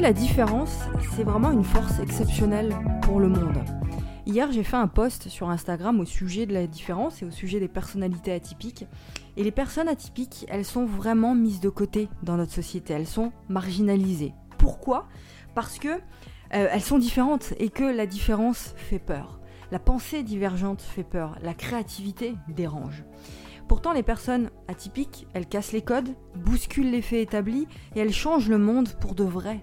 la différence, c'est vraiment une force exceptionnelle pour le monde. Hier, j'ai fait un post sur Instagram au sujet de la différence et au sujet des personnalités atypiques. Et les personnes atypiques, elles sont vraiment mises de côté dans notre société, elles sont marginalisées. Pourquoi? Parce que euh, elles sont différentes et que la différence fait peur. La pensée divergente fait peur, la créativité dérange. Pourtant, les personnes atypiques, elles cassent les codes, bousculent les faits établis et elles changent le monde pour de vrai.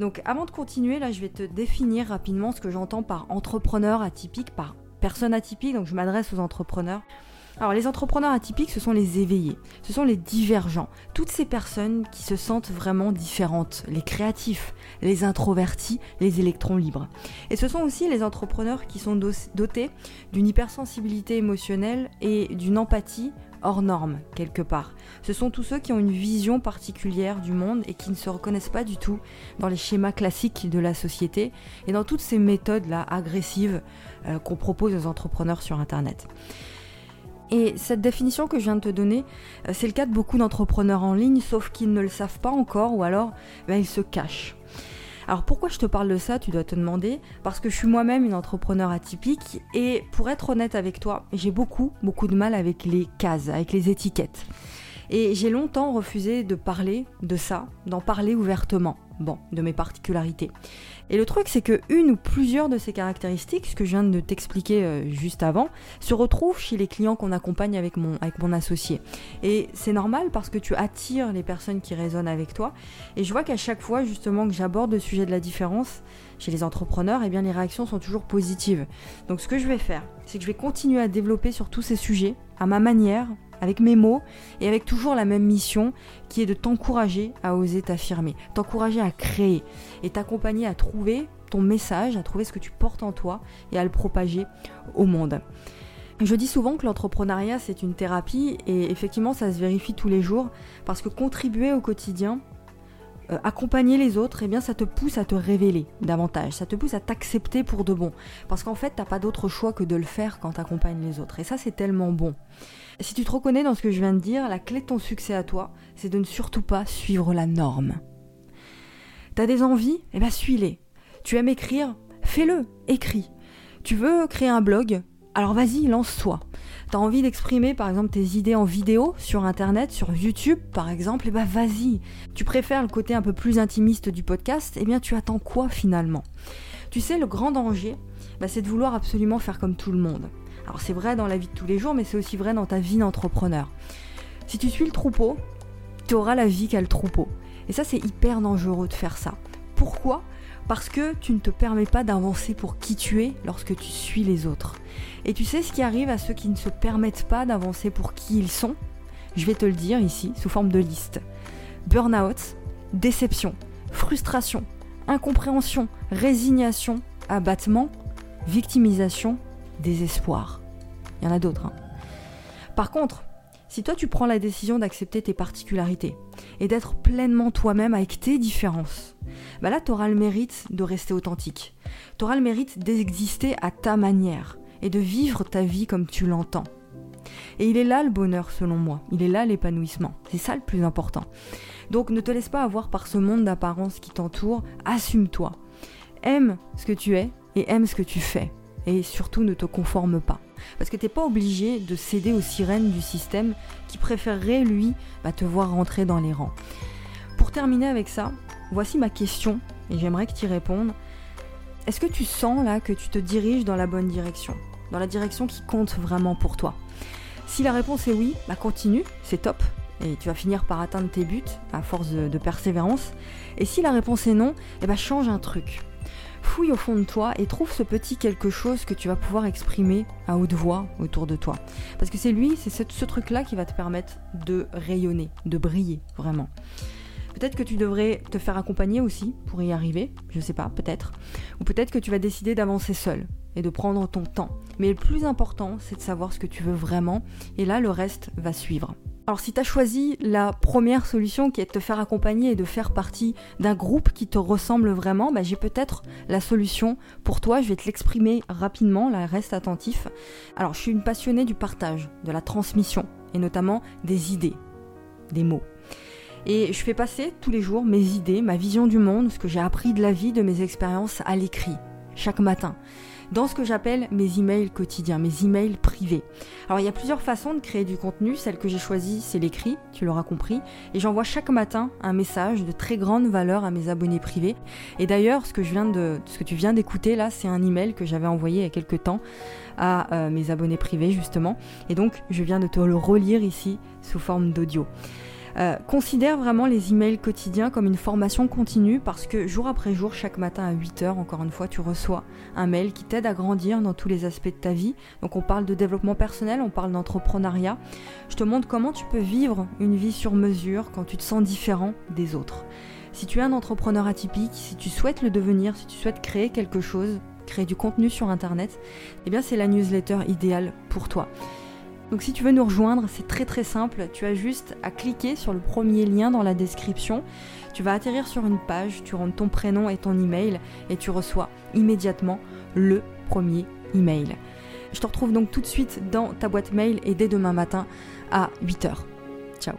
Donc avant de continuer, là je vais te définir rapidement ce que j'entends par entrepreneur atypique, par personne atypique, donc je m'adresse aux entrepreneurs. Alors les entrepreneurs atypiques, ce sont les éveillés, ce sont les divergents, toutes ces personnes qui se sentent vraiment différentes, les créatifs, les introvertis, les électrons libres. Et ce sont aussi les entrepreneurs qui sont dotés d'une hypersensibilité émotionnelle et d'une empathie hors norme quelque part. Ce sont tous ceux qui ont une vision particulière du monde et qui ne se reconnaissent pas du tout dans les schémas classiques de la société et dans toutes ces méthodes là agressives euh, qu'on propose aux entrepreneurs sur internet. Et cette définition que je viens de te donner, euh, c'est le cas de beaucoup d'entrepreneurs en ligne, sauf qu'ils ne le savent pas encore ou alors ben, ils se cachent. Alors pourquoi je te parle de ça, tu dois te demander, parce que je suis moi-même une entrepreneur atypique et pour être honnête avec toi, j'ai beaucoup, beaucoup de mal avec les cases, avec les étiquettes. Et j'ai longtemps refusé de parler de ça, d'en parler ouvertement, bon, de mes particularités. Et le truc, c'est que une ou plusieurs de ces caractéristiques, ce que je viens de t'expliquer euh, juste avant, se retrouvent chez les clients qu'on accompagne avec mon, avec mon associé. Et c'est normal parce que tu attires les personnes qui résonnent avec toi. Et je vois qu'à chaque fois, justement, que j'aborde le sujet de la différence chez les entrepreneurs, eh bien, les réactions sont toujours positives. Donc, ce que je vais faire, c'est que je vais continuer à développer sur tous ces sujets, à ma manière, avec mes mots et avec toujours la même mission qui est de t'encourager à oser t'affirmer, t'encourager à créer et t'accompagner à trouver ton message, à trouver ce que tu portes en toi et à le propager au monde. Je dis souvent que l'entrepreneuriat c'est une thérapie et effectivement ça se vérifie tous les jours parce que contribuer au quotidien, euh, accompagner les autres, eh bien ça te pousse à te révéler davantage, ça te pousse à t'accepter pour de bon. Parce qu'en fait, t'as pas d'autre choix que de le faire quand t'accompagnes les autres. Et ça, c'est tellement bon. Si tu te reconnais dans ce que je viens de dire, la clé de ton succès à toi, c'est de ne surtout pas suivre la norme. T'as des envies? Eh bien suis-les. Tu aimes écrire? Fais-le, écris. Tu veux créer un blog? Alors vas-y, lance-toi. T'as envie d'exprimer par exemple tes idées en vidéo sur internet, sur YouTube par exemple, et eh bah ben, vas-y. Tu préfères le côté un peu plus intimiste du podcast, eh bien tu attends quoi finalement? Tu sais, le grand danger, bah, c'est de vouloir absolument faire comme tout le monde. Alors c'est vrai dans la vie de tous les jours, mais c'est aussi vrai dans ta vie d'entrepreneur. Si tu suis le troupeau, tu auras la vie qu'a le troupeau. Et ça c'est hyper dangereux de faire ça. Pourquoi? Parce que tu ne te permets pas d'avancer pour qui tu es lorsque tu suis les autres. Et tu sais ce qui arrive à ceux qui ne se permettent pas d'avancer pour qui ils sont? Je vais te le dire ici, sous forme de liste. Burnout, déception, frustration, incompréhension, résignation, abattement, victimisation, désespoir. Il y en a d'autres. Hein. Par contre, si toi tu prends la décision d'accepter tes particularités et d'être pleinement toi-même avec tes différences, bah là tu auras le mérite de rester authentique. Tu auras le mérite d'exister à ta manière et de vivre ta vie comme tu l'entends. Et il est là le bonheur selon moi, il est là l'épanouissement, c'est ça le plus important. Donc ne te laisse pas avoir par ce monde d'apparence qui t'entoure, assume-toi. Aime ce que tu es et aime ce que tu fais. Et surtout ne te conforme pas. Parce que t'es pas obligé de céder aux sirènes du système qui préférerait lui bah, te voir rentrer dans les rangs. Pour terminer avec ça, voici ma question et j'aimerais que tu y répondes. Est-ce que tu sens là que tu te diriges dans la bonne direction? Dans la direction qui compte vraiment pour toi? Si la réponse est oui, bah continue, c'est top, et tu vas finir par atteindre tes buts à force de, persévérance. Et si la réponse est non, eh bah change un truc. Fouille au fond de toi et trouve ce petit quelque chose que tu vas pouvoir exprimer à haute voix autour de toi. Parce que c'est lui, c'est ce, ce truc-là qui va te permettre de rayonner, de briller vraiment. Peut-être que tu devrais te faire accompagner aussi pour y arriver, je sais pas, peut-être. Ou peut-être que tu vas décider d'avancer seul et de prendre ton temps. Mais le plus important, c'est de savoir ce que tu veux vraiment, et là, le reste va suivre. Alors si tu as choisi la première solution qui est de te faire accompagner et de faire partie d'un groupe qui te ressemble vraiment, bah, j'ai peut-être la solution pour toi, je vais te l'exprimer rapidement, là reste attentif. Alors je suis une passionnée du partage, de la transmission, et notamment des idées, des mots. Et je fais passer tous les jours mes idées, ma vision du monde, ce que j'ai appris de la vie, de mes expériences à l'écrit, chaque matin dans ce que j'appelle mes emails quotidiens, mes emails privés. Alors il y a plusieurs façons de créer du contenu, celle que j'ai choisie c'est l'écrit, tu l'auras compris, et j'envoie chaque matin un message de très grande valeur à mes abonnés privés. Et d'ailleurs, ce que ce que tu viens d'écouter là, c'est un email que j'avais envoyé il y a quelques temps à euh, mes abonnés privés justement, et donc je viens de te le relire ici sous forme d'audio. Euh, considère vraiment les emails quotidiens comme une formation continue parce que jour après jour, chaque matin à 8h, encore une fois, tu reçois un mail qui t'aide à grandir dans tous les aspects de ta vie. Donc on parle de développement personnel, on parle d'entrepreneuriat. Je te montre comment tu peux vivre une vie sur mesure quand tu te sens différent des autres. Si tu es un entrepreneur atypique, si tu souhaites le devenir, si tu souhaites créer quelque chose, créer du contenu sur Internet, eh bien c'est la newsletter idéale pour toi. Donc si tu veux nous rejoindre, c'est très très simple, tu as juste à cliquer sur le premier lien dans la description, tu vas atterrir sur une page, tu rentres ton prénom et ton email et tu reçois immédiatement le premier email. Je te retrouve donc tout de suite dans ta boîte mail et dès demain matin à 8h. Ciao.